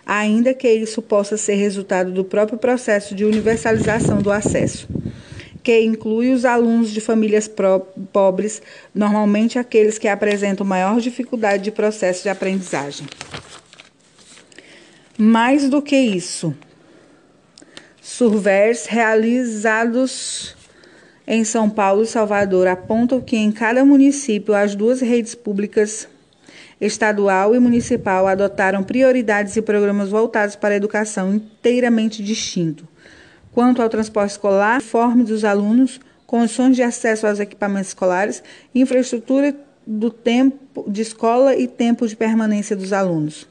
Speaker 1: ainda que isso possa ser resultado do próprio processo de universalização do acesso que inclui os alunos de famílias pobres, normalmente aqueles que apresentam maior dificuldade de processo de aprendizagem. Mais do que isso, surveys realizados em São Paulo e Salvador apontam que em cada município as duas redes públicas estadual e municipal adotaram prioridades e programas voltados para a educação inteiramente distintos quanto ao transporte escolar, uniforme dos alunos, condições de acesso aos equipamentos escolares, infraestrutura do tempo de escola e tempo de permanência dos alunos.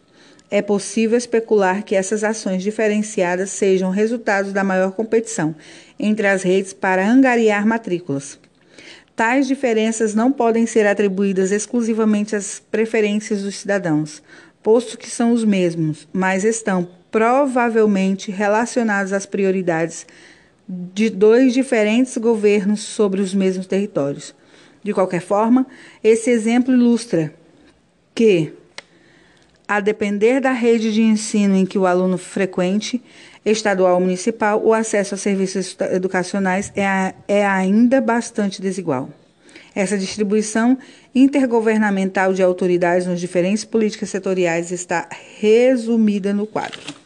Speaker 1: É possível especular que essas ações diferenciadas sejam resultados da maior competição entre as redes para angariar matrículas. Tais diferenças não podem ser atribuídas exclusivamente às preferências dos cidadãos, posto que são os mesmos, mas estão provavelmente relacionados às prioridades de dois diferentes governos sobre os mesmos territórios. De qualquer forma, esse exemplo ilustra que, a depender da rede de ensino em que o aluno frequente, estadual ou municipal, o acesso a serviços educacionais é, é ainda bastante desigual. Essa distribuição intergovernamental de autoridades nas diferentes políticas setoriais está resumida no quadro.